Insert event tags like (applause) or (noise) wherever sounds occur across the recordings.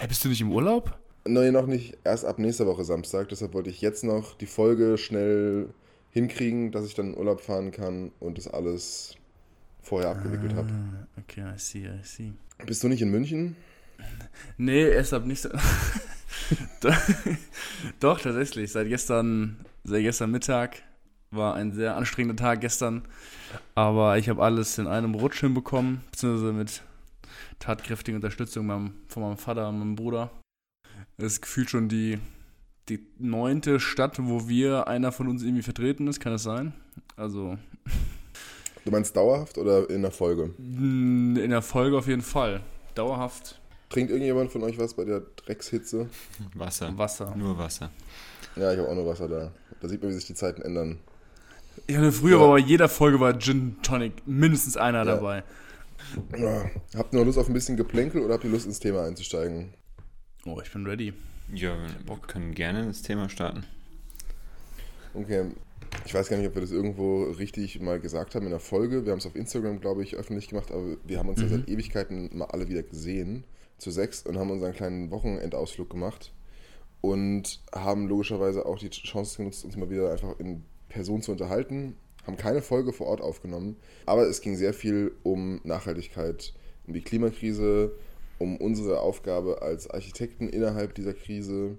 Hä, bist du nicht im Urlaub? Nein, noch nicht. Erst ab nächster Woche Samstag. Deshalb wollte ich jetzt noch die Folge schnell hinkriegen, dass ich dann in Urlaub fahren kann und das alles vorher abgewickelt habe. Ah, Okay, I see, I see. Bist du nicht in München? Nee, erst ab nicht so. (laughs) Doch- Doch, tatsächlich. Seit gestern, seit gestern Mittag war ein sehr anstrengender Tag gestern. Aber ich habe alles in einem Rutsch hinbekommen, beziehungsweise mit tatkräftiger Unterstützung meinem, von meinem Vater und meinem Bruder. Es ist gefühlt schon die, die neunte Stadt, wo wir, einer von uns irgendwie vertreten ist, kann das sein? Also Du meinst dauerhaft oder in der Folge? in der Folge auf jeden Fall. Dauerhaft Trinkt irgendjemand von euch was bei der Dreckshitze? Wasser. Wasser. Nur Wasser. Ja, ich habe auch nur Wasser da. Da sieht man, wie sich die Zeiten ändern. Ich hatte früher, Ja. aber bei jeder Folge war Gin Tonic mindestens einer Ja. dabei. Ja. Habt ihr noch Lust auf ein bisschen Geplänkel oder habt ihr Lust ins Thema einzusteigen? Oh, ich bin ready. Ja, wir können gerne ins Thema starten. Okay. Ich weiß gar nicht, ob wir das irgendwo richtig mal gesagt haben in der Folge. Wir haben es auf Instagram, glaube ich, öffentlich gemacht, aber wir haben uns ja seit Ewigkeiten mal alle wieder gesehen, zu sechs, und haben unseren kleinen Wochenendausflug gemacht und haben logischerweise auch die Chance genutzt, uns mal wieder einfach in Person zu unterhalten. Haben keine Folge vor Ort aufgenommen, aber es ging sehr viel um Nachhaltigkeit, um die Klimakrise, um unsere Aufgabe als Architekten innerhalb dieser Krise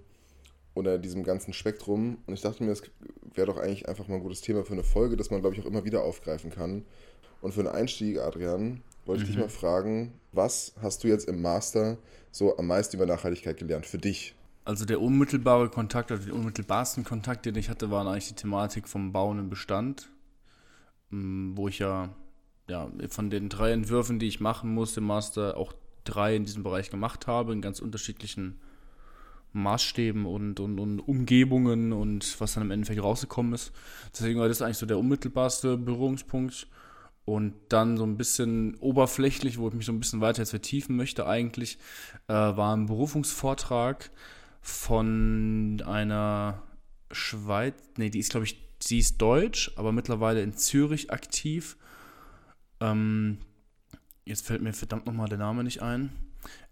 oder diesem ganzen Spektrum. Und ich dachte mir, das wäre doch eigentlich einfach mal ein gutes Thema für eine Folge, das man, glaube ich, auch immer wieder aufgreifen kann. Und für einen Einstieg, Adrian, wollte ich dich mal fragen, was hast du jetzt im Master so am meisten über Nachhaltigkeit gelernt für dich? Also der unmittelbare Kontakt, also der unmittelbarsten Kontakt, den ich hatte, war eigentlich die Thematik vom Bauen im Bestand, wo ich ja, ja von den drei Entwürfen, die ich machen musste im Master, auch drei in diesem Bereich gemacht habe, in ganz unterschiedlichen Maßstäben und, und, und Umgebungen und was dann im Endeffekt rausgekommen ist. Deswegen war das eigentlich so der unmittelbarste Berührungspunkt. Und dann so ein bisschen oberflächlich, wo ich mich so ein bisschen weiter jetzt vertiefen möchte, eigentlich, äh, war ein Berufungsvortrag von einer Schweiz, nee, die ist, glaube ich, sie ist deutsch, aber mittlerweile in Zürich aktiv. Ähm, jetzt fällt mir verdammt nochmal der Name nicht ein.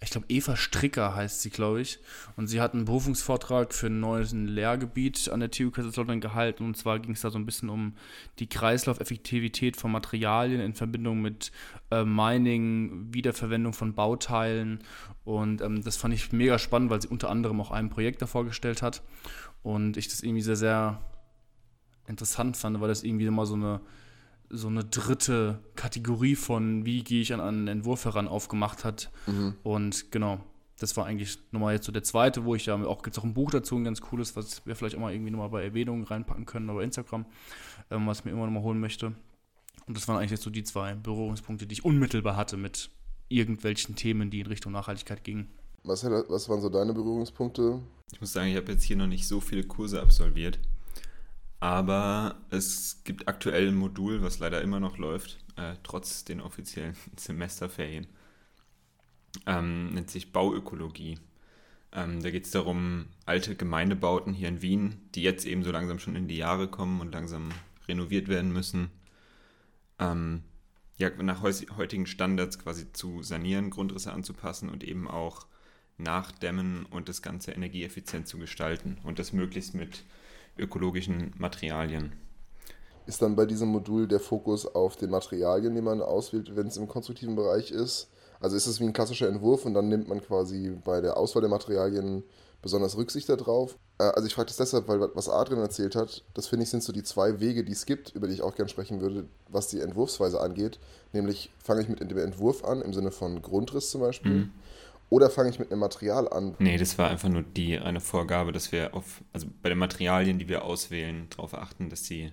Ich glaube, Eva Stricker heißt sie, glaube ich. Und sie hat einen Berufungsvortrag für ein neues Lehrgebiet an der TU Kaiserslautern gehalten. Und zwar ging es da so ein bisschen um die Kreislaufeffektivität von Materialien in Verbindung mit äh, Mining, Wiederverwendung von Bauteilen. Und ähm, das fand ich mega spannend, weil sie unter anderem auch ein Projekt da vorgestellt hat. Und ich das irgendwie sehr, sehr interessant fand, weil das irgendwie immer so eine so eine dritte Kategorie von, wie gehe ich an einen Entwurf heran, aufgemacht hat. Und genau, das war eigentlich nochmal jetzt so der zweite, wo ich ja auch, gibt es auch ein Buch dazu, ein ganz cooles, was wir vielleicht auch mal irgendwie nochmal bei Erwähnungen reinpacken können, oder bei Instagram, ähm, was ich mir immer nochmal holen möchte. Und das waren eigentlich jetzt so die zwei Berührungspunkte, die ich unmittelbar hatte mit irgendwelchen Themen, die in Richtung Nachhaltigkeit gingen. Was, was waren so deine Berührungspunkte? Ich muss sagen, ich habe jetzt hier noch nicht so viele Kurse absolviert. Aber es gibt aktuell ein Modul, was leider immer noch läuft, äh, trotz den offiziellen (laughs) Semesterferien. Ähm, nennt sich Bauökologie. Ähm, da geht es darum, alte Gemeindebauten hier in Wien, die jetzt eben so langsam schon in die Jahre kommen und langsam renoviert werden müssen, ähm, ja, nach heutigen Standards quasi zu sanieren, Grundrisse anzupassen und eben auch nachdämmen und das Ganze energieeffizient zu gestalten und das möglichst mit ökologischen Materialien. Ist dann bei diesem Modul der Fokus auf den Materialien, die man auswählt, wenn es im konstruktiven Bereich ist? Also ist es wie ein klassischer Entwurf und dann nimmt man quasi bei der Auswahl der Materialien besonders Rücksicht darauf? Äh, Also ich frage das deshalb, weil was Adrian erzählt hat, das finde ich sind so die zwei Wege, die es gibt, über die ich auch gerne sprechen würde, was die Entwurfsweise angeht. Nämlich fange ich mit dem Entwurf an, im Sinne von Grundriss zum Beispiel, oder fange ich mit einem Material an. Nee, das war einfach nur die eine Vorgabe, dass wir auf, also bei den Materialien, die wir auswählen, darauf achten, dass sie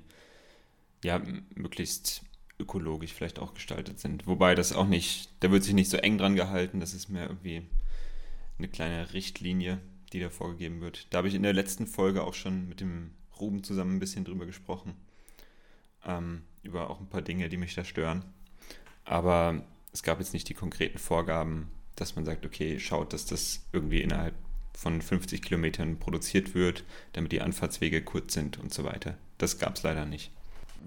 ja möglichst ökologisch vielleicht auch gestaltet sind. Wobei das auch nicht, da wird sich nicht so eng dran gehalten, das ist mehr irgendwie eine kleine Richtlinie, die da vorgegeben wird. Da habe ich in der letzten Folge auch schon mit dem Ruben zusammen ein bisschen drüber gesprochen. Ähm, über auch ein paar Dinge, die mich da stören. Aber es gab jetzt nicht die konkreten Vorgaben, dass man sagt, okay, schaut, dass das irgendwie innerhalb von 50 Kilometern produziert wird, damit die Anfahrtswege kurz sind und so weiter. Das gab es leider nicht.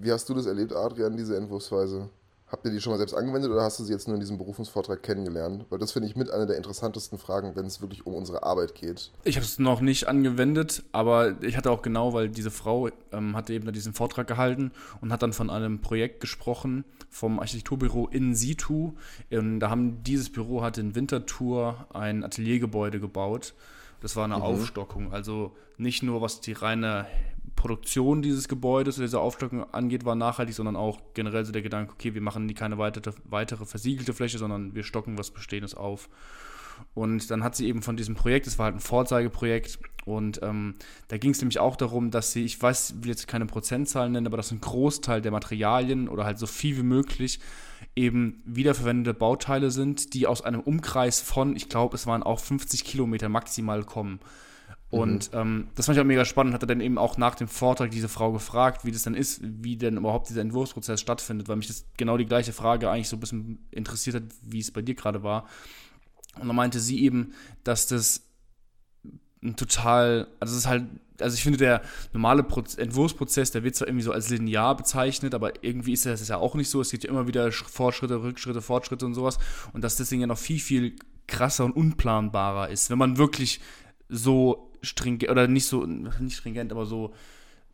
Wie hast du das erlebt, Adrian, diese Entwurfsweise? Habt ihr die schon mal selbst angewendet oder hast du sie jetzt nur in diesem Berufungsvortrag kennengelernt? Weil das finde ich mit einer der interessantesten Fragen, wenn es wirklich um unsere Arbeit geht. Ich habe es noch nicht angewendet, aber ich hatte auch genau, weil diese Frau ähm, hatte eben diesen Vortrag gehalten und hat dann von einem Projekt gesprochen vom Architekturbüro In Situ. Und da haben dieses Büro hat in Winterthur ein Ateliergebäude gebaut. Das war eine mhm. Aufstockung. Also nicht nur was die reine Produktion dieses Gebäudes oder dieser Aufstockung angeht, war nachhaltig, sondern auch generell so der Gedanke, okay, wir machen keine weitere, weitere versiegelte Fläche, sondern wir stocken was Bestehendes auf. Und dann hat sie eben von diesem Projekt, es war halt ein Vorzeigeprojekt, und ähm, da ging es nämlich auch darum, dass sie, ich weiß, ich will jetzt keine Prozentzahlen nennen, aber dass ein Großteil der Materialien oder halt so viel wie möglich eben wiederverwendete Bauteile sind, die aus einem Umkreis von, ich glaube, es waren auch 50 Kilometer maximal kommen. Und mhm. ähm, das fand ich auch mega spannend. Hat er dann eben auch nach dem Vortrag diese Frau gefragt, wie das dann ist, wie denn überhaupt dieser Entwurfsprozess stattfindet, weil mich das genau die gleiche Frage eigentlich so ein bisschen interessiert hat, wie es bei dir gerade war. Und dann meinte sie eben, dass das ein total, also es ist halt, also ich finde, der normale Proz Entwurfsprozess, der wird zwar irgendwie so als linear bezeichnet, aber irgendwie ist das ja auch nicht so. Es gibt ja immer wieder Fortschritte, Rückschritte, Fortschritte und sowas. Und dass das Ding ja noch viel, viel krasser und unplanbarer ist, wenn man wirklich so stringent, oder nicht so, nicht stringent, aber so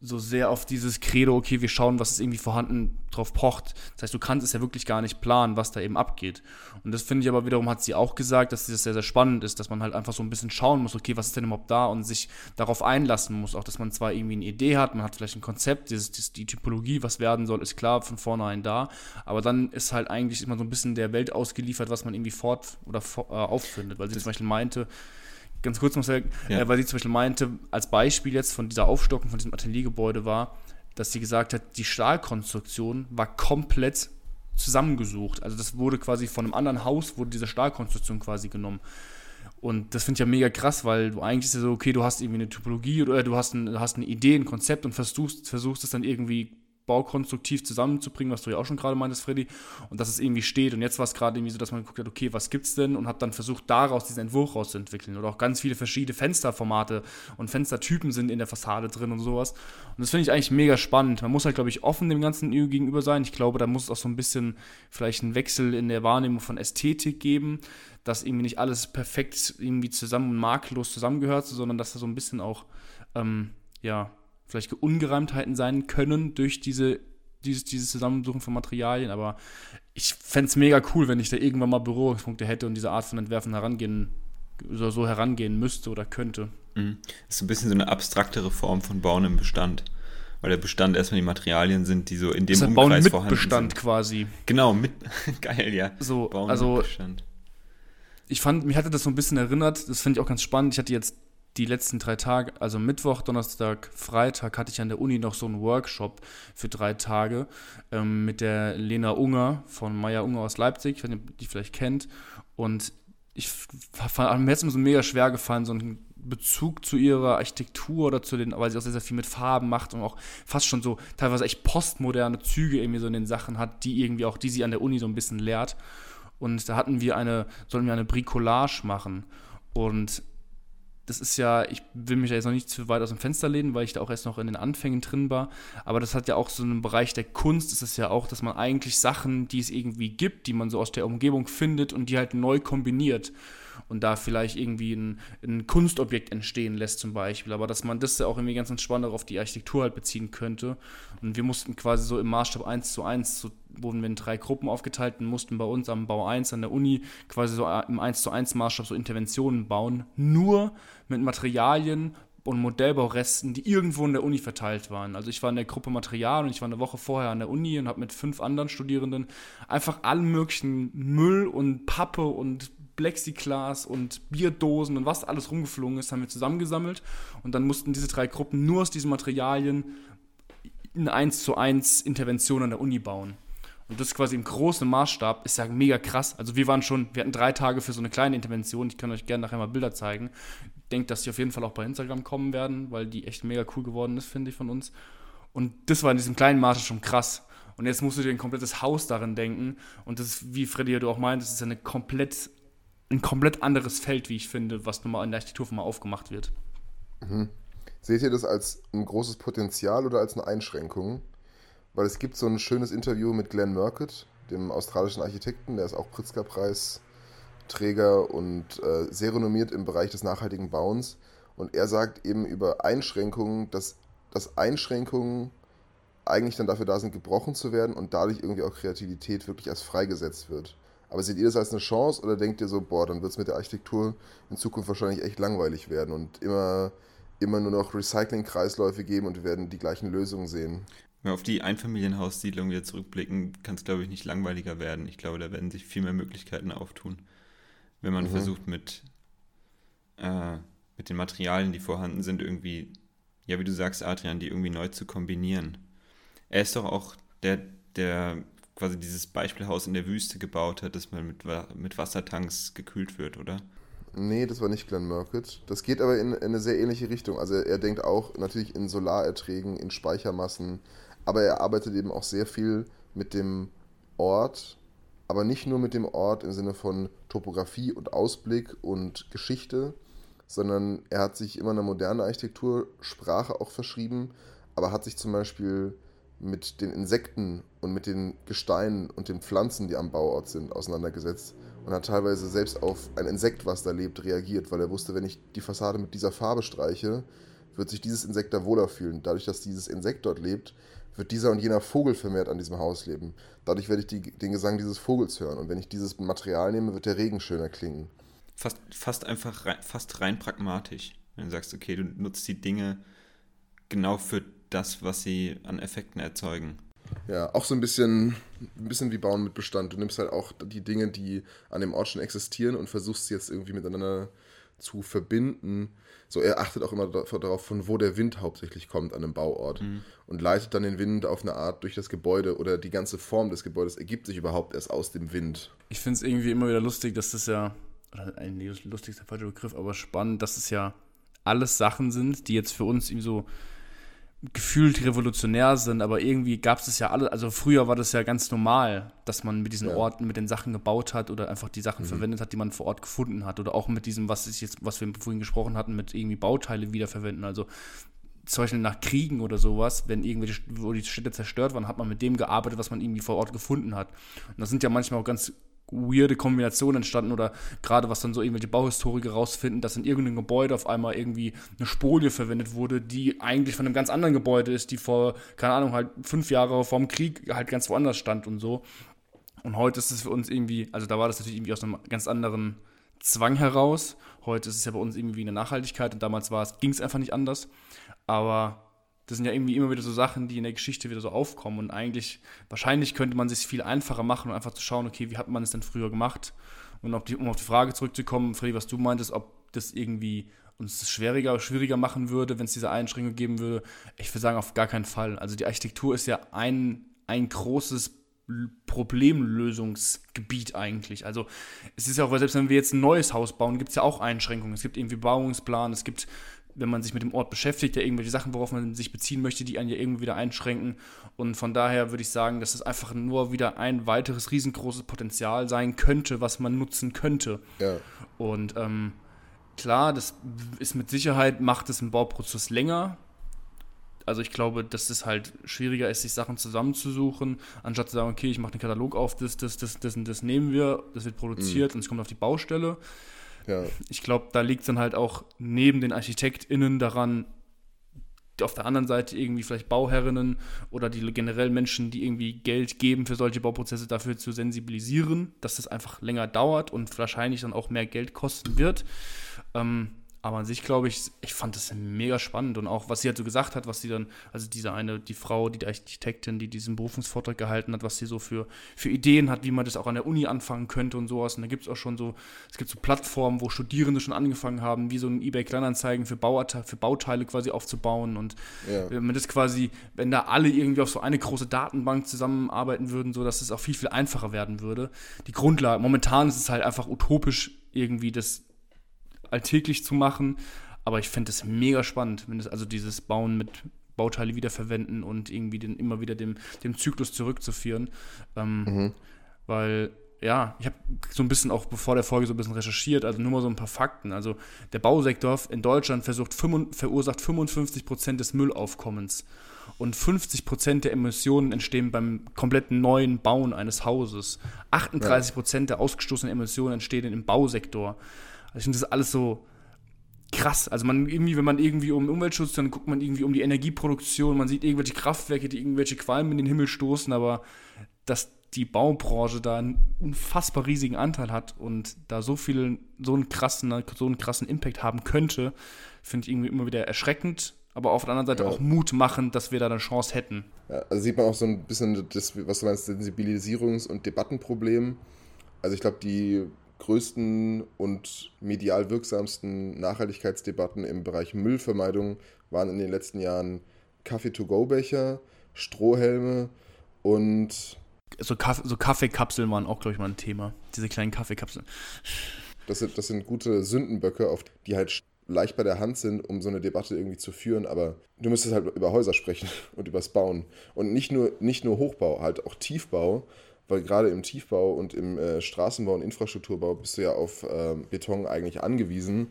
so sehr auf dieses Credo, okay, wir schauen, was ist irgendwie vorhanden, drauf pocht. Das heißt, du kannst es ja wirklich gar nicht planen, was da eben abgeht. Und das finde ich aber wiederum, hat sie auch gesagt, dass das sehr, sehr spannend ist, dass man halt einfach so ein bisschen schauen muss, okay, was ist denn überhaupt da und sich darauf einlassen muss. Auch, dass man zwar irgendwie eine Idee hat, man hat vielleicht ein Konzept, dieses, dieses, die Typologie, was werden soll, ist klar von vornherein da. Aber dann ist halt eigentlich immer so ein bisschen der Welt ausgeliefert, was man irgendwie fort oder äh, auffindet. Weil sie zum Beispiel meinte, ganz kurz noch sagen, ja. äh, weil sie zum Beispiel meinte, als Beispiel jetzt von dieser Aufstockung von diesem Ateliergebäude war, dass sie gesagt hat, die Stahlkonstruktion war komplett zusammengesucht. Also das wurde quasi von einem anderen Haus, wurde diese Stahlkonstruktion quasi genommen. Und das finde ich ja mega krass, weil du eigentlich ist ja so, okay, du hast irgendwie eine Typologie oder du hast, ein, hast eine Idee, ein Konzept und versuchst, versuchst es dann irgendwie baukonstruktiv zusammenzubringen, was du ja auch schon gerade meintest, Freddy, und dass es irgendwie steht. Und jetzt war es gerade irgendwie so, dass man geguckt hat, okay, was gibt's denn? Und hat dann versucht, daraus diesen Entwurf rauszuentwickeln. Oder auch ganz viele verschiedene Fensterformate und Fenstertypen sind in der Fassade drin und sowas. Und das finde ich eigentlich mega spannend. Man muss halt, glaube ich, offen dem Ganzen gegenüber sein. Ich glaube, da muss es auch so ein bisschen vielleicht einen Wechsel in der Wahrnehmung von Ästhetik geben, dass irgendwie nicht alles perfekt irgendwie zusammen und makellos zusammengehört, sondern dass da so ein bisschen auch, ähm, ja, vielleicht Ungereimtheiten sein können durch diese, dieses, dieses Zusammensuchen von Materialien, aber ich fände es mega cool, wenn ich da irgendwann mal Berührungspunkte hätte und diese Art von Entwerfen herangehen, so, so herangehen müsste oder könnte. Mhm. Das ist ein bisschen so eine abstraktere Form von Bauen im Bestand. Weil der Bestand erstmal die Materialien sind, die so in dem das Umkreis Bauen mit vorhanden Bestand sind. quasi. Genau, mit (laughs) geil, ja. So, Bauen also ich fand, mich hatte das so ein bisschen erinnert, das finde ich auch ganz spannend. Ich hatte jetzt die letzten drei Tage, also Mittwoch, Donnerstag, Freitag, hatte ich an der Uni noch so einen Workshop für drei Tage ähm, mit der Lena Unger von Maya Unger aus Leipzig, wenn ihr die vielleicht kennt. Und ich fand, mir es so mega schwer gefallen, so einen Bezug zu ihrer Architektur oder zu den, weil sie auch sehr, sehr viel mit Farben macht und auch fast schon so teilweise echt postmoderne Züge irgendwie so in den Sachen hat, die irgendwie auch, die sie an der Uni so ein bisschen lehrt. Und da hatten wir eine, sollten wir eine Bricolage machen. Und das ist ja, ich will mich ja jetzt noch nicht zu weit aus dem Fenster lehnen, weil ich da auch erst noch in den Anfängen drin war. Aber das hat ja auch so einen Bereich der Kunst, ist es ja auch, dass man eigentlich Sachen, die es irgendwie gibt, die man so aus der Umgebung findet und die halt neu kombiniert und da vielleicht irgendwie ein, ein Kunstobjekt entstehen lässt zum Beispiel. Aber dass man das ja auch irgendwie ganz entspannt auf die Architektur halt beziehen könnte. Und wir mussten quasi so im Maßstab 1 zu 1, so wurden wir in drei Gruppen aufgeteilt und mussten bei uns am Bau 1 an der Uni quasi so im 1 zu 1 Maßstab so Interventionen bauen, nur mit Materialien und Modellbauresten, die irgendwo in der Uni verteilt waren. Also ich war in der Gruppe Material und ich war eine Woche vorher an der Uni und habe mit fünf anderen Studierenden einfach allen möglichen Müll und Pappe und Plexiglas und Bierdosen und was alles rumgeflogen ist, haben wir zusammengesammelt und dann mussten diese drei Gruppen nur aus diesen Materialien eine 1 zu 1 Intervention an der Uni bauen. Und das quasi im großen Maßstab ist ja mega krass. Also wir waren schon, wir hatten drei Tage für so eine kleine Intervention. Ich kann euch gerne nachher mal Bilder zeigen. Ich denke, dass die auf jeden Fall auch bei Instagram kommen werden, weil die echt mega cool geworden ist, finde ich, von uns. Und das war in diesem kleinen Maße schon krass. Und jetzt musst du dir ein komplettes Haus darin denken. Und das ist, wie Freddy du auch meintest, ist eine komplett, ein komplett anderes Feld, wie ich finde, was nun mal in der Architektur mal aufgemacht wird. Mhm. Seht ihr das als ein großes Potenzial oder als eine Einschränkung? Weil es gibt so ein schönes Interview mit Glenn Murcutt, dem australischen Architekten, der ist auch Pritzker-Preisträger und äh, sehr renommiert im Bereich des nachhaltigen Bauens. Und er sagt eben über Einschränkungen, dass, dass Einschränkungen eigentlich dann dafür da sind, gebrochen zu werden und dadurch irgendwie auch Kreativität wirklich als freigesetzt wird. Aber seht ihr das als eine Chance oder denkt ihr so, boah, dann wird es mit der Architektur in Zukunft wahrscheinlich echt langweilig werden und immer, immer nur noch Recycling-Kreisläufe geben und wir werden die gleichen Lösungen sehen? Wenn wir auf die Einfamilienhaussiedlung wieder zurückblicken, kann es, glaube ich, nicht langweiliger werden. Ich glaube, da werden sich viel mehr Möglichkeiten auftun, wenn man mhm. versucht, mit, äh, mit den Materialien, die vorhanden sind, irgendwie, ja, wie du sagst, Adrian, die irgendwie neu zu kombinieren. Er ist doch auch der, der quasi dieses Beispielhaus in der Wüste gebaut hat, das man mit, mit Wassertanks gekühlt wird, oder? Nee, das war nicht Glenn Murcutt. Das geht aber in, in eine sehr ähnliche Richtung. Also er, denkt auch natürlich in Solarerträgen, in Speichermassen, aber er arbeitet eben auch sehr viel mit dem Ort, aber nicht nur mit dem Ort im Sinne von Topografie und Ausblick und Geschichte, sondern er hat sich immer eine moderne Architektursprache auch verschrieben, aber hat sich zum Beispiel mit den Insekten und mit den Gesteinen und den Pflanzen, die am Bauort sind, auseinandergesetzt und hat teilweise selbst auf ein Insekt, was da lebt, reagiert, weil er wusste, wenn ich die Fassade mit dieser Farbe streiche, wird sich dieses Insekt da wohler fühlen. Dadurch, dass dieses Insekt dort lebt, wird dieser und jener Vogel vermehrt an diesem Haus leben. Dadurch werde ich die, den Gesang dieses Vogels hören. Und wenn ich dieses Material nehme, wird der Regen schöner klingen. Fast, fast einfach rein, fast rein pragmatisch. Wenn du sagst, okay, du nutzt die Dinge genau für das, was sie an Effekten erzeugen. Ja, auch so ein bisschen, ein bisschen wie Bauen mit Bestand. Du nimmst halt auch die Dinge, die an dem Ort schon existieren und versuchst sie jetzt irgendwie miteinander zu verbinden. So, er achtet auch immer darauf, von wo der Wind hauptsächlich kommt an einem Bauort mhm. und leitet dann den Wind auf eine Art durch das Gebäude oder die ganze Form des Gebäudes ergibt sich überhaupt erst aus dem Wind. Ich finde es irgendwie immer wieder lustig, dass das ja, oder ein lustig ist der falsche Begriff, aber spannend, dass es ja alles Sachen sind, die jetzt für uns irgendwie so gefühlt revolutionär sind, aber irgendwie gab es ja alle, also früher war das ja ganz normal, dass man mit diesen ja. Orten, mit den Sachen gebaut hat oder einfach die Sachen mhm. verwendet hat, die man vor Ort gefunden hat oder auch mit diesem, was ist jetzt, was wir vorhin gesprochen hatten, mit irgendwie Bauteile wiederverwenden, also zum Beispiel nach Kriegen oder sowas, wenn irgendwelche, wo die Städte zerstört waren, hat man mit dem gearbeitet, was man irgendwie vor Ort gefunden hat. Und das sind ja manchmal auch ganz weirde Kombinationen entstanden oder gerade was dann so irgendwelche Bauhistoriker rausfinden, dass in irgendeinem Gebäude auf einmal irgendwie eine Spolie verwendet wurde, die eigentlich von einem ganz anderen Gebäude ist, die vor, keine Ahnung, halt fünf Jahre vorm Krieg halt ganz woanders stand und so. Und heute ist es für uns irgendwie, also da war das natürlich irgendwie aus einem ganz anderen Zwang heraus. Heute ist es ja bei uns irgendwie eine Nachhaltigkeit und damals ging es einfach nicht anders. Aber das sind ja irgendwie immer wieder so Sachen, die in der Geschichte wieder so aufkommen. Und eigentlich, wahrscheinlich könnte man sich viel einfacher machen und einfach zu schauen, okay, wie hat man es denn früher gemacht? Und auf die, um auf die Frage zurückzukommen, Freddy, was du meintest, ob das irgendwie uns das schwieriger, schwieriger machen würde, wenn es diese Einschränkung geben würde. Ich würde sagen, auf gar keinen Fall. Also die Architektur ist ja ein, ein großes Problemlösungsgebiet eigentlich. Also es ist ja auch, selbst wenn wir jetzt ein neues Haus bauen, gibt es ja auch Einschränkungen. Es gibt irgendwie Bauungsplan, es gibt wenn man sich mit dem Ort beschäftigt, ja irgendwelche Sachen, worauf man sich beziehen möchte, die einen ja irgendwie wieder einschränken. Und von daher würde ich sagen, dass es einfach nur wieder ein weiteres riesengroßes Potenzial sein könnte, was man nutzen könnte. Ja. Und ähm, klar, das ist mit Sicherheit, macht es im Bauprozess länger. Also ich glaube, dass es halt schwieriger ist, sich Sachen zusammenzusuchen, anstatt zu sagen, okay, ich mache den Katalog auf, das, das, das, das und das nehmen wir, das wird produziert mhm. und es kommt auf die Baustelle. Ja. Ich glaube, da liegt es dann halt auch neben den ArchitektInnen daran, auf der anderen Seite irgendwie vielleicht Bauherrinnen oder die generell Menschen, die irgendwie Geld geben für solche Bauprozesse, dafür zu sensibilisieren, dass das einfach länger dauert und wahrscheinlich dann auch mehr Geld kosten wird. Ähm, aber an sich glaube ich, ich fand das mega spannend und auch, was sie halt so gesagt hat, was sie dann, also diese eine, die Frau, die Architektin, die diesen Berufungsvortrag gehalten hat, was sie so für, für Ideen hat, wie man das auch an der Uni anfangen könnte und sowas. Und da gibt es auch schon so, es gibt so Plattformen, wo Studierende schon angefangen haben, wie so ein eBay-Kleinanzeigen für, für Bauteile quasi aufzubauen. Und ja. wenn man das quasi, wenn da alle irgendwie auf so eine große Datenbank zusammenarbeiten würden, so dass es auch viel, viel einfacher werden würde. Die Grundlage, momentan ist es halt einfach utopisch, irgendwie das alltäglich zu machen. Aber ich finde es mega spannend, wenn es also dieses Bauen mit Bauteile wiederverwenden und irgendwie den, immer wieder dem, dem Zyklus zurückzuführen. Ähm, mhm. Weil ja, ich habe so ein bisschen auch bevor der Folge so ein bisschen recherchiert, also nur mal so ein paar Fakten. Also der Bausektor in Deutschland versucht, verursacht 55 Prozent des Müllaufkommens und 50 Prozent der Emissionen entstehen beim kompletten neuen Bauen eines Hauses. 38 Prozent der ausgestoßenen Emissionen entstehen im Bausektor. Also ich finde das alles so krass. Also man irgendwie, wenn man irgendwie um Umweltschutz, dann guckt man irgendwie um die Energieproduktion, man sieht irgendwelche Kraftwerke, die irgendwelche Qualmen in den Himmel stoßen, aber dass die Baubranche da einen unfassbar riesigen Anteil hat und da so viel, so einen krassen, so einen krassen Impact haben könnte, finde ich irgendwie immer wieder erschreckend, aber auf der anderen Seite ja. auch Mut machen, dass wir da eine Chance hätten. Ja, also sieht man auch so ein bisschen das, was du meinst, Sensibilisierungs- und Debattenproblem. Also ich glaube, die größten und medial wirksamsten Nachhaltigkeitsdebatten im Bereich Müllvermeidung waren in den letzten Jahren Kaffee-to-go-Becher, Strohhelme und so, Kaff so Kaffeekapseln waren auch, glaube ich, mal ein Thema. Diese kleinen Kaffeekapseln. Das sind, das sind gute Sündenböcke, auf die halt leicht bei der Hand sind, um so eine Debatte irgendwie zu führen, aber du müsstest halt über Häuser sprechen (laughs) und übers Bauen. Und nicht nur, nicht nur Hochbau, halt auch Tiefbau, weil gerade im Tiefbau und im äh, Straßenbau und Infrastrukturbau bist du ja auf äh, Beton eigentlich angewiesen.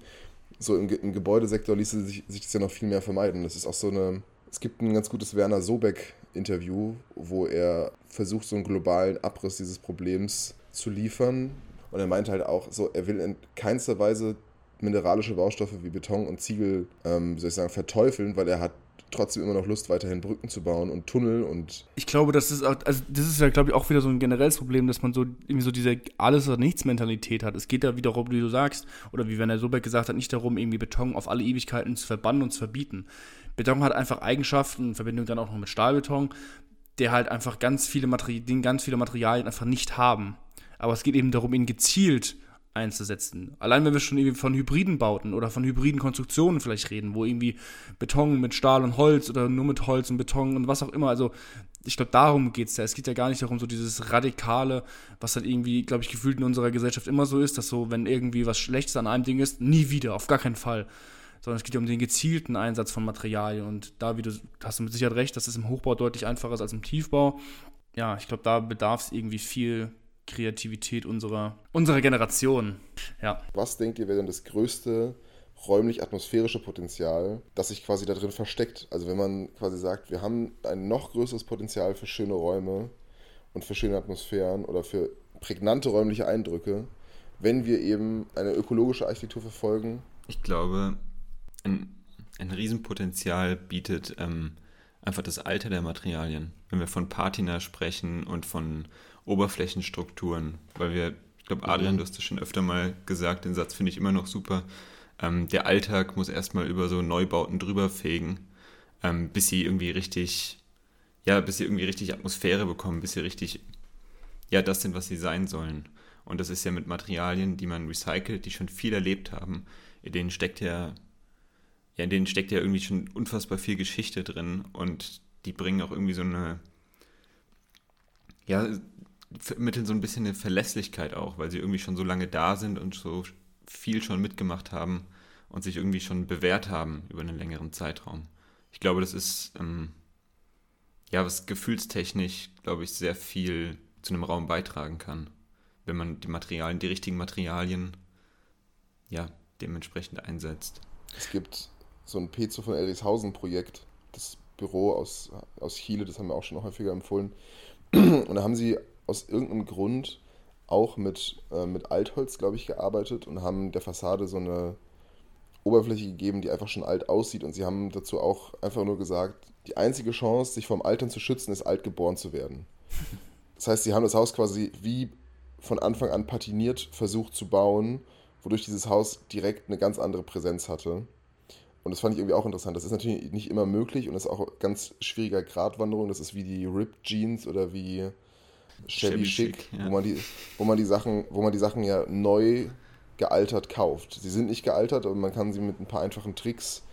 So im, im Gebäudesektor ließe sich, sich das ja noch viel mehr vermeiden. Das ist auch so eine. Es gibt ein ganz gutes Werner Sobeck-Interview, wo er versucht, so einen globalen Abriss dieses Problems zu liefern. Und er meint halt auch, so, er will in keinster Weise mineralische Baustoffe wie Beton und Ziegel, ähm, soll ich sagen, verteufeln, weil er hat trotzdem immer noch Lust, weiterhin Brücken zu bauen und Tunnel und. Ich glaube, das ist auch, also das ist ja, glaube ich, auch wieder so ein generelles Problem, dass man so irgendwie so diese Alles- oder Nichts-Mentalität hat. Es geht ja wiederum, wie du sagst, oder wie Werner Sobeck gesagt hat, nicht darum, irgendwie Beton auf alle Ewigkeiten zu verbannen und zu verbieten. Beton hat einfach Eigenschaften, in Verbindung dann auch noch mit Stahlbeton, der halt einfach ganz viele, Materi ganz viele Materialien einfach nicht haben. Aber es geht eben darum, ihn gezielt einzusetzen. Allein wenn wir schon irgendwie von hybriden Bauten oder von hybriden Konstruktionen vielleicht reden, wo irgendwie Beton mit Stahl und Holz oder nur mit Holz und Beton und was auch immer, also ich glaube, darum geht es ja. Es geht ja gar nicht darum, so dieses Radikale, was dann irgendwie, glaube ich, gefühlt in unserer Gesellschaft immer so ist, dass so, wenn irgendwie was Schlechtes an einem Ding ist, nie wieder, auf gar keinen Fall. Sondern es geht ja um den gezielten Einsatz von Materialien. Und da, wie du hast du mit Sicherheit recht, dass es im Hochbau deutlich einfacher ist als im Tiefbau. Ja, ich glaube, da bedarf es irgendwie viel Kreativität unserer, unserer Generation. Ja. Was denkt ihr wäre denn das größte räumlich-atmosphärische Potenzial, das sich quasi da drin versteckt? Also wenn man quasi sagt, wir haben ein noch größeres Potenzial für schöne Räume und für schöne Atmosphären oder für prägnante räumliche Eindrücke, wenn wir eben eine ökologische Architektur verfolgen? Ich glaube, ein, ein Riesenpotenzial bietet ähm, einfach das Alter der Materialien. Wenn wir von Patina sprechen und von Oberflächenstrukturen, weil wir, ich glaube, Adrian, mhm. du hast das schon öfter mal gesagt, den Satz finde ich immer noch super. Ähm, der Alltag muss erstmal über so Neubauten drüber fegen, ähm, bis sie irgendwie richtig, ja, bis sie irgendwie richtig Atmosphäre bekommen, bis sie richtig, ja, das sind, was sie sein sollen. Und das ist ja mit Materialien, die man recycelt, die schon viel erlebt haben. In denen steckt ja, ja, in denen steckt ja irgendwie schon unfassbar viel Geschichte drin und die bringen auch irgendwie so eine, ja, vermitteln so ein bisschen eine Verlässlichkeit auch, weil sie irgendwie schon so lange da sind und so viel schon mitgemacht haben und sich irgendwie schon bewährt haben über einen längeren Zeitraum. Ich glaube, das ist, ähm, ja, was gefühlstechnisch, glaube ich, sehr viel zu einem Raum beitragen kann, wenn man die Materialien, die richtigen Materialien, ja, dementsprechend einsetzt. Es gibt so ein Pezo von Elrishausen-Projekt, das Büro aus, aus Chile, das haben wir auch schon häufiger empfohlen. Und da haben sie aus irgendeinem Grund auch mit, äh, mit Altholz, glaube ich, gearbeitet und haben der Fassade so eine Oberfläche gegeben, die einfach schon alt aussieht. Und sie haben dazu auch einfach nur gesagt, die einzige Chance, sich vom Altern zu schützen, ist alt geboren zu werden. (laughs) Das heißt, sie haben das Haus quasi wie von Anfang an patiniert versucht zu bauen, wodurch dieses Haus direkt eine ganz andere Präsenz hatte. Und das fand ich irgendwie auch interessant. Das ist natürlich nicht immer möglich und ist auch ganz schwieriger Gratwanderung. Das ist wie die Ripped Jeans oder wie Shabby, Chic, Chic ja. wo, man die, wo, man die Sachen, wo man die Sachen ja neu gealtert kauft. Sie sind nicht gealtert, aber man kann sie mit ein paar einfachen Tricks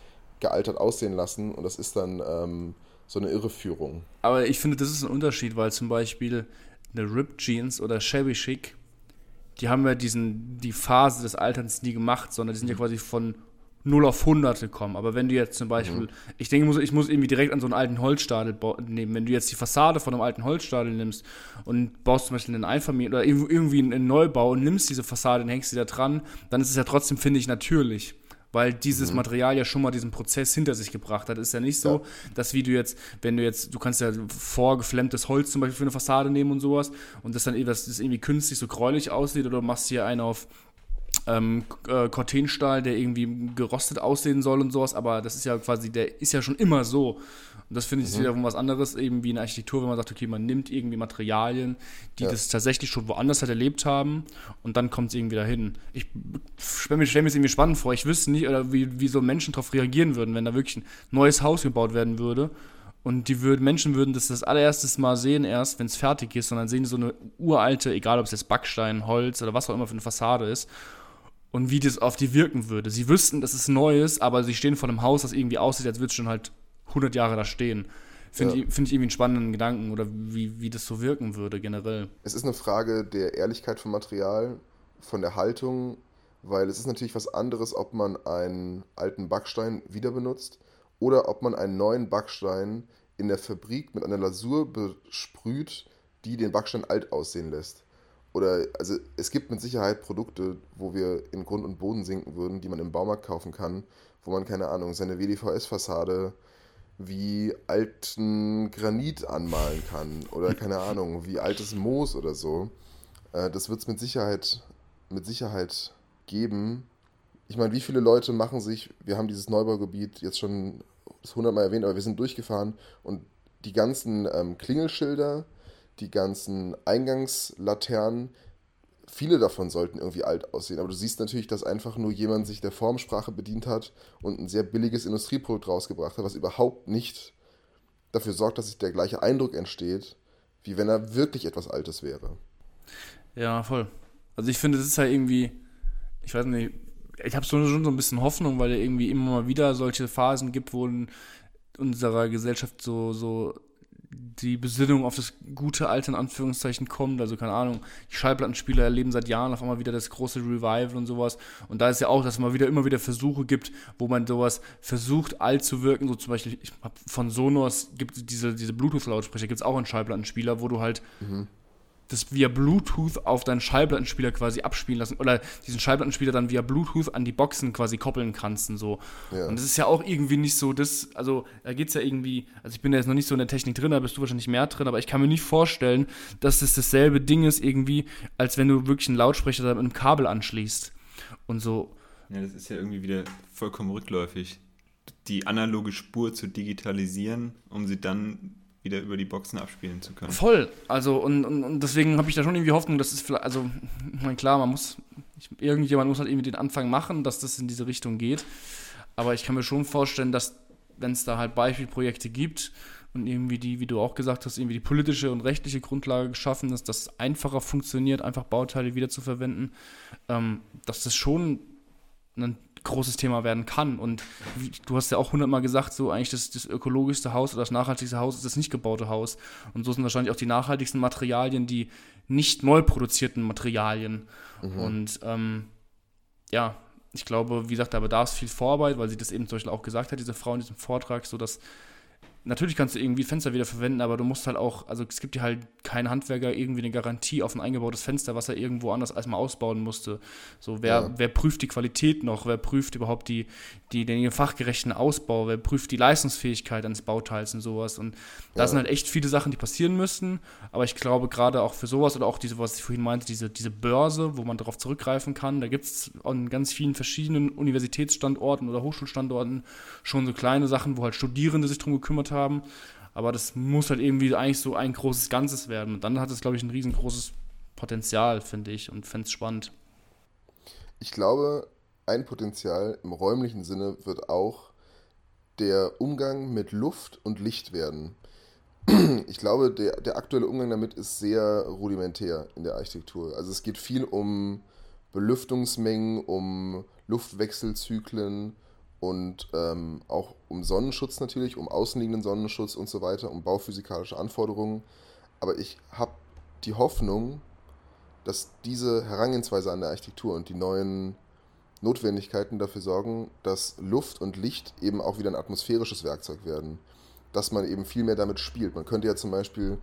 gealtert aussehen lassen und das ist dann ähm, so eine Irreführung. Aber ich finde, das ist ein Unterschied, weil zum Beispiel eine Ripped Jeans oder Shabby Chic, die haben ja diesen, die Phase des Alterns nie gemacht, sondern die sind ja mhm. quasi von 0 auf Hunderte kommen. Aber wenn du jetzt zum Beispiel, mhm. ich denke, ich muss, ich muss irgendwie direkt an so einen alten Holzstadel nehmen. Wenn du jetzt die Fassade von einem alten Holzstadel nimmst und baust zum Beispiel einen Einfamilien- oder irgendwie einen Neubau und nimmst diese Fassade und hängst sie da dran, dann ist es ja trotzdem, finde ich, natürlich weil dieses mhm. Material ja schon mal diesen Prozess hinter sich gebracht hat. Ist ja nicht so, ja. dass wie du jetzt, wenn du jetzt, du kannst ja vorgeflammtes Holz zum Beispiel für eine Fassade nehmen und sowas und das dann das irgendwie künstlich so gräulich aussieht oder du machst hier einen auf ähm, äh, Cortenstahl, der irgendwie gerostet aussehen soll und sowas, aber das ist ja quasi, der ist ja schon immer so. Und das finde ich mhm. wiederum was anderes, eben wie in Architektur, wenn man sagt, okay, man nimmt irgendwie Materialien, die ja. das tatsächlich schon woanders halt erlebt haben und dann kommt es irgendwie dahin. Ich stelle mir, stell mir das irgendwie spannend vor. Ich wüsste nicht, oder wie, wie so Menschen darauf reagieren würden, wenn da wirklich ein neues Haus gebaut werden würde. Und die würden, Menschen würden das das allererstes Mal sehen, erst wenn es fertig ist, dann sehen so eine uralte, egal ob es jetzt Backstein, Holz oder was auch immer für eine Fassade ist, und wie das auf die wirken würde. Sie wüssten, dass es neu ist, aber sie stehen vor einem Haus, das irgendwie aussieht, als würde es schon halt 100 Jahre da stehen. Finde ja. ich, find ich irgendwie einen spannenden Gedanken oder wie, wie das so wirken würde generell. Es ist eine Frage der Ehrlichkeit vom Material, von der Haltung, weil es ist natürlich was anderes, ob man einen alten Backstein wieder benutzt oder ob man einen neuen Backstein in der Fabrik mit einer Lasur besprüht, die den Backstein alt aussehen lässt. Oder, also es gibt mit Sicherheit Produkte, wo wir in Grund und Boden sinken würden, die man im Baumarkt kaufen kann, wo man, keine Ahnung, seine WDVS-Fassade wie alten Granit anmalen kann oder (laughs) keine Ahnung, wie altes Moos oder so. Äh, das wird es mit Sicherheit, mit Sicherheit geben. Ich meine, wie viele Leute machen sich, wir haben dieses Neubaugebiet jetzt schon hundertmal erwähnt, aber wir sind durchgefahren und die ganzen ähm, Klingelschilder, die ganzen Eingangslaternen, viele davon sollten irgendwie alt aussehen. Aber du siehst natürlich, dass einfach nur jemand sich der Formsprache bedient hat und ein sehr billiges Industrieprodukt rausgebracht hat, was überhaupt nicht dafür sorgt, dass sich der gleiche Eindruck entsteht, wie wenn er wirklich etwas Altes wäre. Ja, voll. Also ich finde, es ist ja irgendwie, ich weiß nicht, ich habe schon so ein bisschen Hoffnung, weil es irgendwie immer mal wieder solche Phasen gibt, wo in unserer Gesellschaft so, so die Besinnung auf das gute Alte in Anführungszeichen kommt. Also keine Ahnung, die Schallplattenspieler erleben seit Jahren auf einmal wieder das große Revival und sowas. Und da ist ja auch, dass es wieder immer wieder Versuche gibt, wo man sowas versucht, alt zu wirken. So zum Beispiel, von Sonos gibt es diese, diese Bluetooth-Lautsprecher, gibt es auch einen Schallplattenspieler, wo du halt mhm das via Bluetooth auf deinen Schallplattenspieler quasi abspielen lassen oder diesen Schallplattenspieler dann via Bluetooth an die Boxen quasi koppeln kannst und so. Ja. Und das ist ja auch irgendwie nicht so, das, also da geht es ja irgendwie, also ich bin ja jetzt noch nicht so in der Technik drin, da bist du wahrscheinlich mehr drin, aber ich kann mir nicht vorstellen, dass es dasselbe Ding ist irgendwie, als wenn du wirklich einen Lautsprecher mit einem Kabel anschließt und so. Ja, das ist ja irgendwie wieder vollkommen rückläufig. Die analoge Spur zu digitalisieren, um sie dann wieder über die Boxen abspielen zu können. Voll. Also, und, und, und deswegen habe ich da schon irgendwie Hoffnung, dass es vielleicht, also, ich meine, klar, man muss, ich, irgendjemand muss halt irgendwie den Anfang machen, dass das in diese Richtung geht. Aber ich kann mir schon vorstellen, dass, wenn es da halt Beispielprojekte gibt und irgendwie die, wie du auch gesagt hast, irgendwie die politische und rechtliche Grundlage geschaffen ist, dass es einfacher funktioniert, einfach Bauteile wiederzuverwenden, ähm, dass das schon ein großes Thema werden kann. Und du hast ja auch hundertmal gesagt, so eigentlich das, das ökologischste Haus oder das nachhaltigste Haus ist das nicht gebaute Haus. Und so sind wahrscheinlich auch die nachhaltigsten Materialien die nicht neu produzierten Materialien. Mhm. Und ähm, ja, ich glaube, wie gesagt, da bedarf es viel Vorarbeit, weil sie das eben zum Beispiel auch gesagt hat, diese Frau in diesem Vortrag, so dass natürlich kannst du irgendwie Fenster wieder verwenden, aber du musst halt auch, also es gibt dir halt kein Handwerker irgendwie eine Garantie auf ein eingebautes Fenster, was er irgendwo anders erstmal ausbauen musste. So, wer, ja. wer prüft die Qualität noch? Wer prüft überhaupt die, die, den fachgerechten Ausbau? Wer prüft die Leistungsfähigkeit eines Bauteils und sowas? Und da ja. sind halt echt viele Sachen, die passieren müssten. Aber ich glaube, gerade auch für sowas oder auch diese, was ich vorhin meinte, diese, diese Börse, wo man darauf zurückgreifen kann, da gibt es an ganz vielen verschiedenen Universitätsstandorten oder Hochschulstandorten schon so kleine Sachen, wo halt Studierende sich drum gekümmert haben. Aber das muss halt irgendwie eigentlich so ein großes Ganzes werden. Und dann hat es, glaube ich, ein riesengroßes Potenzial, finde ich, und fände es spannend. Ich glaube, ein Potenzial im räumlichen Sinne wird auch der Umgang mit Luft und Licht werden. (clears throat) Ich glaube, der, der aktuelle Umgang damit ist sehr rudimentär in der Architektur. Also es geht viel um Belüftungsmengen, um Luftwechselzyklen und ähm, auch um Sonnenschutz natürlich, um außenliegenden Sonnenschutz und so weiter, um bauphysikalische Anforderungen. Aber ich habe die Hoffnung, dass diese Herangehensweise an der Architektur und die neuen Notwendigkeiten dafür sorgen, dass Luft und Licht eben auch wieder ein atmosphärisches Werkzeug werden. Dass man eben viel mehr damit spielt. Man könnte ja zum Beispiel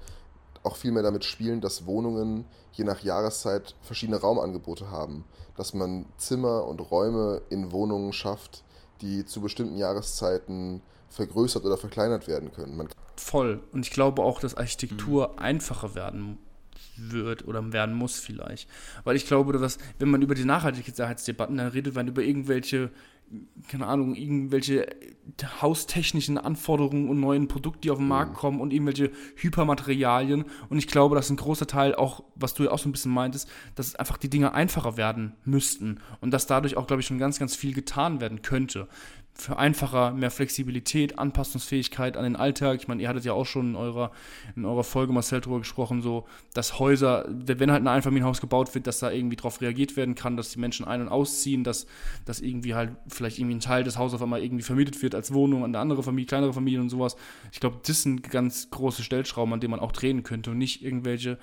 auch viel mehr damit spielen, dass Wohnungen je nach Jahreszeit verschiedene Raumangebote haben. Dass man Zimmer und Räume in Wohnungen schafft, die zu bestimmten Jahreszeiten vergrößert oder verkleinert werden können. Man Voll. Und ich glaube auch, dass Architektur mhm. einfacher werden wird oder werden muss vielleicht. Weil ich glaube, dass wenn man über die Nachhaltigkeitsdebatten, dann redet man über irgendwelche keine Ahnung, irgendwelche haustechnischen Anforderungen und neuen Produkte, die auf den Markt mhm. kommen und irgendwelche Hypermaterialien. Und ich glaube, dass ein großer Teil auch, was du ja auch so ein bisschen meintest, dass einfach die Dinge einfacher werden müssten und dass dadurch auch, glaube ich, schon ganz, ganz viel getan werden könnte für einfacher, mehr Flexibilität, Anpassungsfähigkeit an den Alltag. Ich meine, ihr hattet ja auch schon in eurer, in eurer Folge, Marcel, darüber gesprochen, so, dass Häuser, wenn halt ein Einfamilienhaus gebaut wird, dass da irgendwie drauf reagiert werden kann, dass die Menschen ein- und ausziehen, dass, dass irgendwie halt vielleicht irgendwie ein Teil des Hauses auf einmal irgendwie vermietet wird als Wohnung an eine andere Familie, kleinere Familien und sowas. Ich glaube, das sind ganz große Stellschrauben, an denen man auch drehen könnte und nicht irgendwelche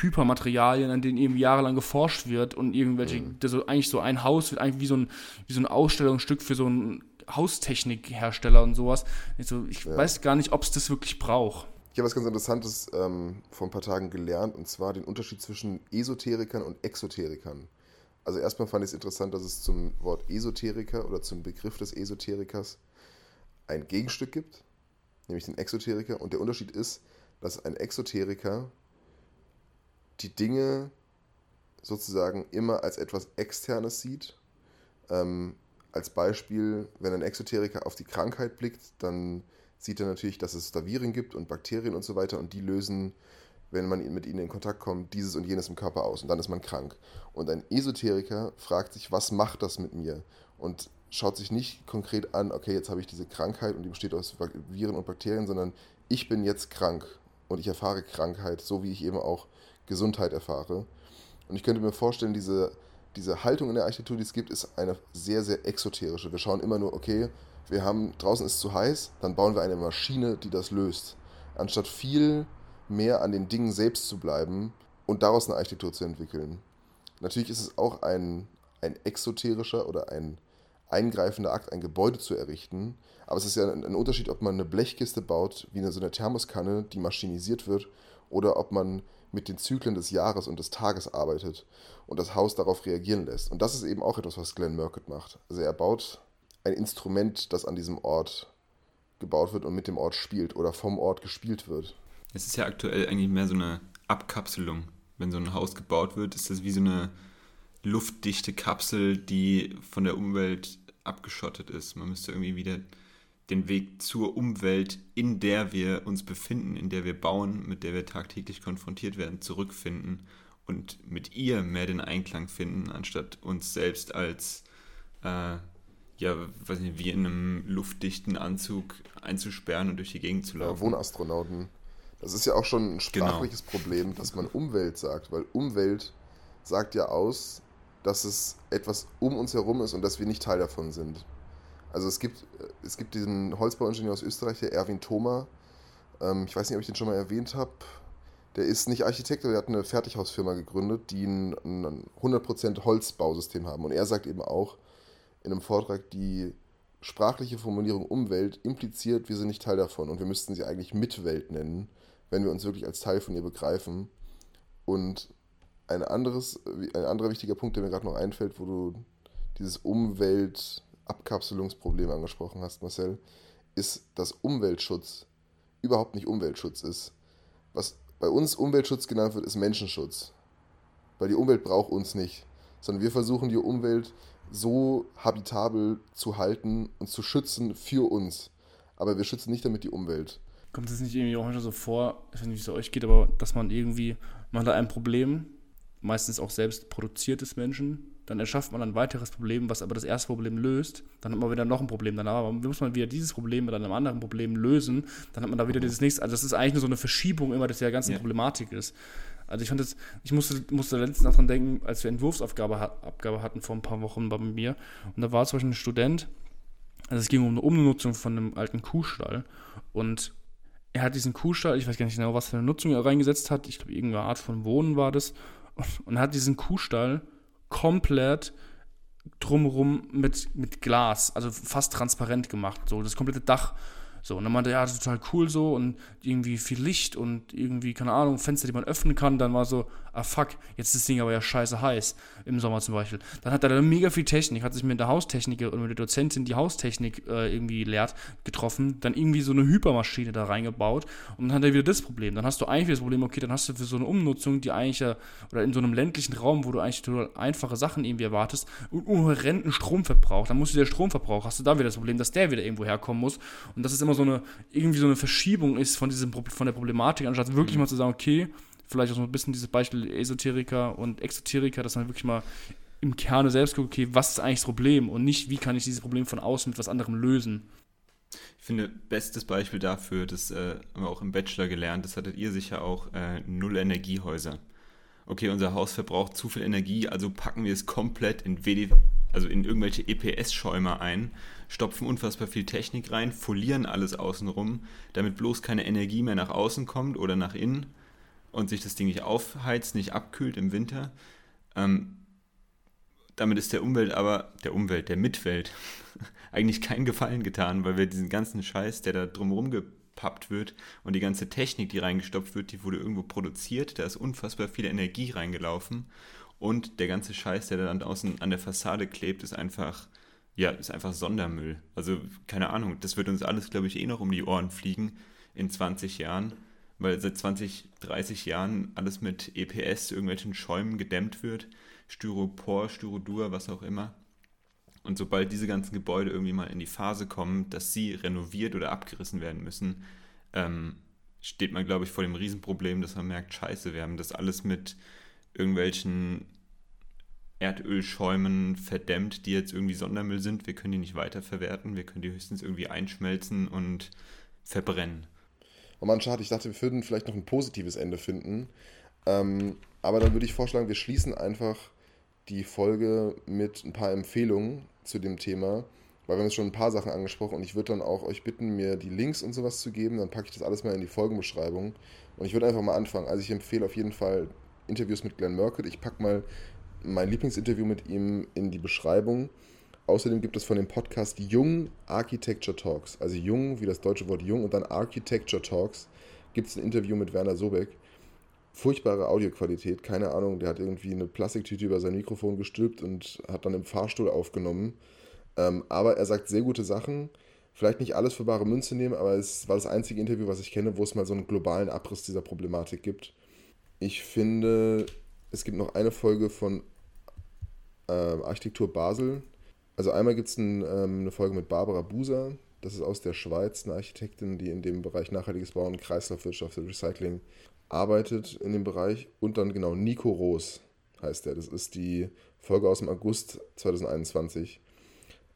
Hypermaterialien, an denen irgendwie jahrelang geforscht wird und irgendwelche, mhm. so, eigentlich so ein Haus wird eigentlich wie so ein, wie so ein Ausstellungsstück für so ein Haustechnikhersteller und sowas. Also ich ja. weiß gar nicht, ob es das wirklich braucht. Ich habe was ganz Interessantes ähm, vor ein paar Tagen gelernt, und zwar den Unterschied zwischen Esoterikern und Exoterikern. Also erstmal fand ich es interessant, dass es zum Wort Esoteriker oder zum Begriff des Esoterikers ein Gegenstück gibt, nämlich den Exoteriker. Und der Unterschied ist, dass ein Exoteriker die Dinge sozusagen immer als etwas Externes sieht, ähm, als Beispiel, wenn ein Exoteriker auf die Krankheit blickt, dann sieht er natürlich, dass es da Viren gibt und Bakterien und so weiter und die lösen, wenn man mit ihnen in Kontakt kommt, dieses und jenes im Körper aus und dann ist man krank. Und ein Esoteriker fragt sich, was macht das mit mir? Und schaut sich nicht konkret an, okay, jetzt habe ich diese Krankheit und die besteht aus Viren und Bakterien, sondern ich bin jetzt krank und ich erfahre Krankheit, so wie ich eben auch Gesundheit erfahre. Und ich könnte mir vorstellen, diese diese Haltung in der Architektur, die es gibt, ist eine sehr, sehr exoterische. Wir schauen immer nur, okay, wir haben, draußen ist zu heiß, dann bauen wir eine Maschine, die das löst. Anstatt viel mehr an den Dingen selbst zu bleiben und daraus eine Architektur zu entwickeln. Natürlich ist es auch ein, ein exoterischer oder ein eingreifender Akt, ein Gebäude zu errichten. Aber es ist ja ein Unterschied, ob man eine Blechkiste baut, wie eine, so eine Thermoskanne, die maschinisiert wird, oder ob man mit den Zyklen des Jahres und des Tages arbeitet und das Haus darauf reagieren lässt. Und das ist eben auch etwas, was Glenn Murcutt macht. Also er baut ein Instrument, das an diesem Ort gebaut wird und mit dem Ort spielt oder vom Ort gespielt wird. Es ist ja aktuell eigentlich mehr so eine Abkapselung. Wenn so ein Haus gebaut wird, ist das wie so eine luftdichte Kapsel, die von der Umwelt abgeschottet ist. Man müsste irgendwie wieder den Weg zur Umwelt, in der wir uns befinden, in der wir bauen, mit der wir tagtäglich konfrontiert werden, zurückfinden und mit ihr mehr den Einklang finden, anstatt uns selbst als, äh, ja, weiß nicht, wie in einem luftdichten Anzug einzusperren und durch die Gegend zu laufen. Ja, Wohnastronauten. Das ist ja auch schon ein genau. sprachliches genau. Problem, dass man Umwelt sagt, weil Umwelt sagt ja aus, dass es etwas um uns herum ist und dass wir nicht Teil davon sind. Also es gibt, es gibt diesen Holzbauingenieur aus Österreich, der Erwin Thoma. Ähm, ich weiß nicht, ob ich den schon mal erwähnt habe. Der ist nicht Architekt, der hat eine Fertighausfirma gegründet, die ein, ein 100% Holzbausystem haben. Und er sagt eben auch in einem Vortrag, die sprachliche Formulierung Umwelt impliziert, wir sind nicht Teil davon und wir müssten sie eigentlich Mitwelt nennen, wenn wir uns wirklich als Teil von ihr begreifen. Und ein, anderes, ein anderer wichtiger Punkt, der mir gerade noch einfällt, wo du dieses Umwelt Abkapselungsproblem angesprochen hast, Marcel, ist, dass Umweltschutz überhaupt nicht Umweltschutz ist. Was bei uns Umweltschutz genannt wird, ist Menschenschutz. Weil die Umwelt braucht uns nicht, sondern wir versuchen die Umwelt so habitabel zu halten und zu schützen für uns. Aber wir schützen nicht damit die Umwelt. Kommt es nicht irgendwie auch manchmal so vor, ich weiß nicht, wie es euch geht, aber dass man irgendwie, man hat ein Problem, meistens auch selbst produziertes Menschen, dann erschafft man ein weiteres Problem, was aber das erste Problem löst. Dann hat man wieder noch ein Problem. Danach muss man wieder dieses Problem mit einem anderen Problem lösen. Dann hat man da wieder dieses nächste. Also das ist eigentlich nur so eine Verschiebung immer, dass der ganzen ja. Problematik ist. Also ich fand das, ich musste, musste letztens daran denken, als wir Entwurfsabgabe Abgabe hatten vor ein paar Wochen bei mir. Und da war zum Beispiel ein Student, also es ging um eine Umnutzung von einem alten Kuhstall. Und er hat diesen Kuhstall, ich weiß gar nicht genau, was für eine Nutzung er reingesetzt hat. Ich glaube, irgendeine Art von Wohnen war das. Und, und er hat diesen Kuhstall komplett drumherum mit, mit Glas, also fast transparent gemacht, so das komplette Dach so, und dann meinte er, ja, das ist total cool so und irgendwie viel Licht und irgendwie, keine Ahnung, Fenster, die man öffnen kann. Dann war so, ah fuck, jetzt ist das Ding aber ja scheiße heiß, im Sommer zum Beispiel. Dann hat er da mega viel Technik, hat sich mit der Haustechnik und mit der Dozentin, die Haustechnik äh, irgendwie lehrt, getroffen, dann irgendwie so eine Hypermaschine da reingebaut und dann hat er wieder das Problem. Dann hast du eigentlich das Problem, okay, dann hast du für so eine Umnutzung, die eigentlich, oder in so einem ländlichen Raum, wo du eigentlich total einfache Sachen irgendwie erwartest, einen unhorrenden Stromverbrauch. Dann musst du der Stromverbrauch, hast du da wieder das Problem, dass der wieder irgendwo herkommen muss und das ist immer so eine, irgendwie so eine Verschiebung ist von, diesem, von der Problematik, anstatt wirklich mhm. mal zu sagen, okay, vielleicht auch so ein bisschen dieses Beispiel Esoteriker und Exoteriker, dass man wirklich mal im Kerne selbst guckt, okay, was ist eigentlich das Problem und nicht, wie kann ich dieses Problem von außen mit was anderem lösen. Ich finde, bestes Beispiel dafür, das äh, haben wir auch im Bachelor gelernt, das hattet ihr sicher auch, äh, Null-Energiehäuser. Okay, unser Haus verbraucht zu viel Energie, also packen wir es komplett in WD, also in irgendwelche EPS-Schäume ein stopfen unfassbar viel Technik rein, folieren alles außenrum, damit bloß keine Energie mehr nach außen kommt oder nach innen und sich das Ding nicht aufheizt, nicht abkühlt im Winter. Ähm, damit ist der Umwelt aber, der Umwelt, der Mitwelt, (laughs) eigentlich keinen Gefallen getan, weil wir diesen ganzen Scheiß, der da drumherum gepappt wird und die ganze Technik, die reingestopft wird, die wurde irgendwo produziert, da ist unfassbar viel Energie reingelaufen und der ganze Scheiß, der da dann außen an der Fassade klebt, ist einfach ja, ist einfach Sondermüll. Also, keine Ahnung, das wird uns alles, glaube ich, eh noch um die Ohren fliegen in 20 Jahren, weil seit 20, 30 Jahren alles mit EPS, irgendwelchen Schäumen gedämmt wird. Styropor, Styrodur, was auch immer. Und sobald diese ganzen Gebäude irgendwie mal in die Phase kommen, dass sie renoviert oder abgerissen werden müssen, ähm, steht man, glaube ich, vor dem Riesenproblem, dass man merkt, scheiße, wir haben das alles mit irgendwelchen Erdölschäumen verdämmt, die jetzt irgendwie Sondermüll sind. Wir können die nicht weiterverwerten. Wir können die höchstens irgendwie einschmelzen und verbrennen. Oh Mann, schade, ich dachte, wir würden vielleicht noch ein positives Ende finden. Ähm, aber dann würde ich vorschlagen, wir schließen einfach die Folge mit ein paar Empfehlungen zu dem Thema, weil wir haben jetzt schon ein paar Sachen angesprochen und ich würde dann auch euch bitten, mir die Links und sowas zu geben. Dann packe ich das alles mal in die Folgenbeschreibung. Und ich würde einfach mal anfangen. Also ich empfehle auf jeden Fall Interviews mit Glenn Murcutt. Ich packe mal mein Lieblingsinterview mit ihm in die Beschreibung. Außerdem gibt es von dem Podcast Jung Architecture Talks, also Jung wie das deutsche Wort Jung und dann Architecture Talks, gibt es ein Interview mit Werner Sobeck. Furchtbare Audioqualität, keine Ahnung, der hat irgendwie eine Plastiktüte über sein Mikrofon gestülpt und hat dann im Fahrstuhl aufgenommen. Ähm, aber er sagt sehr gute Sachen. Vielleicht nicht alles für bare Münze nehmen, aber es war das einzige Interview, was ich kenne, wo es mal so einen globalen Abriss dieser Problematik gibt. Ich finde, es gibt noch eine Folge von äh, Architektur Basel. Also einmal gibt es ein, ähm, eine Folge mit Barbara Buser, das ist aus der Schweiz, eine Architektin, die in dem Bereich nachhaltiges Bauen, Kreislaufwirtschaft Recycling arbeitet in dem Bereich. Und dann genau Nico Roos heißt der. Das ist die Folge aus dem August 2021.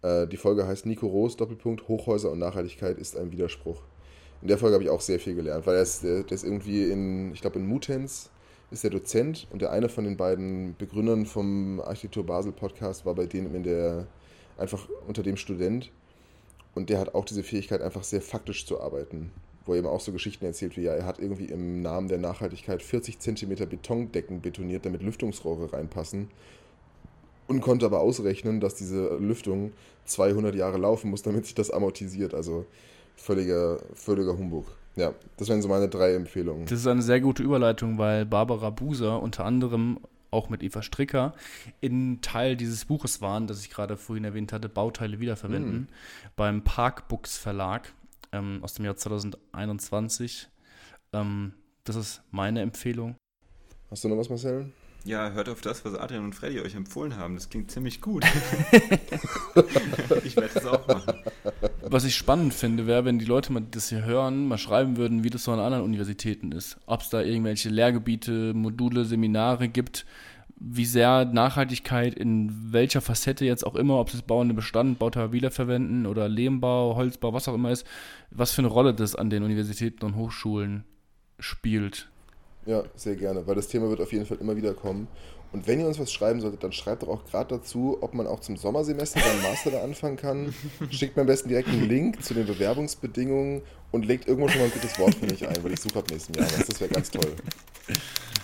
Äh, die Folge heißt Nico Roos, Doppelpunkt, Hochhäuser und Nachhaltigkeit ist ein Widerspruch. In der Folge habe ich auch sehr viel gelernt, weil er ist, der, der ist irgendwie in, ich glaube in Mutens ist der Dozent und der eine von den beiden Begründern vom Architektur Basel Podcast war bei denen in der einfach unter dem Student und der hat auch diese Fähigkeit einfach sehr faktisch zu arbeiten, wo er eben auch so Geschichten erzählt wie ja, er hat irgendwie im Namen der Nachhaltigkeit 40 Zentimeter Betondecken betoniert, damit Lüftungsrohre reinpassen und konnte aber ausrechnen, dass diese Lüftung 200 Jahre laufen muss, damit sich das amortisiert. Also völliger, völliger Humbug. Ja, das wären so meine drei Empfehlungen. Das ist eine sehr gute Überleitung, weil Barbara Buser unter anderem auch mit Eva Stricker in Teil dieses Buches waren, das ich gerade vorhin erwähnt hatte, Bauteile wiederverwenden, mhm. beim Parkbooks Verlag ähm, aus dem Jahr 2021. Ähm, das ist meine Empfehlung. Hast du noch was, Marcel? Ja, hört auf das, was Adrian und Freddy euch empfohlen haben. Das klingt ziemlich gut. (laughs) (laughs) ich werde das auch machen. Was ich spannend finde, wäre, wenn die Leute mal das hier hören, mal schreiben würden, wie das so an anderen Universitäten ist. Ob es da irgendwelche Lehrgebiete, Module, Seminare gibt, wie sehr Nachhaltigkeit in welcher Facette jetzt auch immer, ob es bauende Bestand, Bauteil wiederverwenden oder Lehmbau, Holzbau, was auch immer ist, was für eine Rolle das an den Universitäten und Hochschulen spielt. Ja, sehr gerne, weil das Thema wird auf jeden Fall immer wieder kommen. Und wenn ihr uns was schreiben solltet, dann schreibt doch auch gerade dazu, ob man auch zum Sommersemester seinen Master da anfangen kann. (laughs) Schickt mir am besten direkt einen Link zu den Bewerbungsbedingungen und legt irgendwo schon mal ein gutes Wort für mich ein, weil ich suche ab nächsten Jahr. Das wäre ganz toll. (laughs)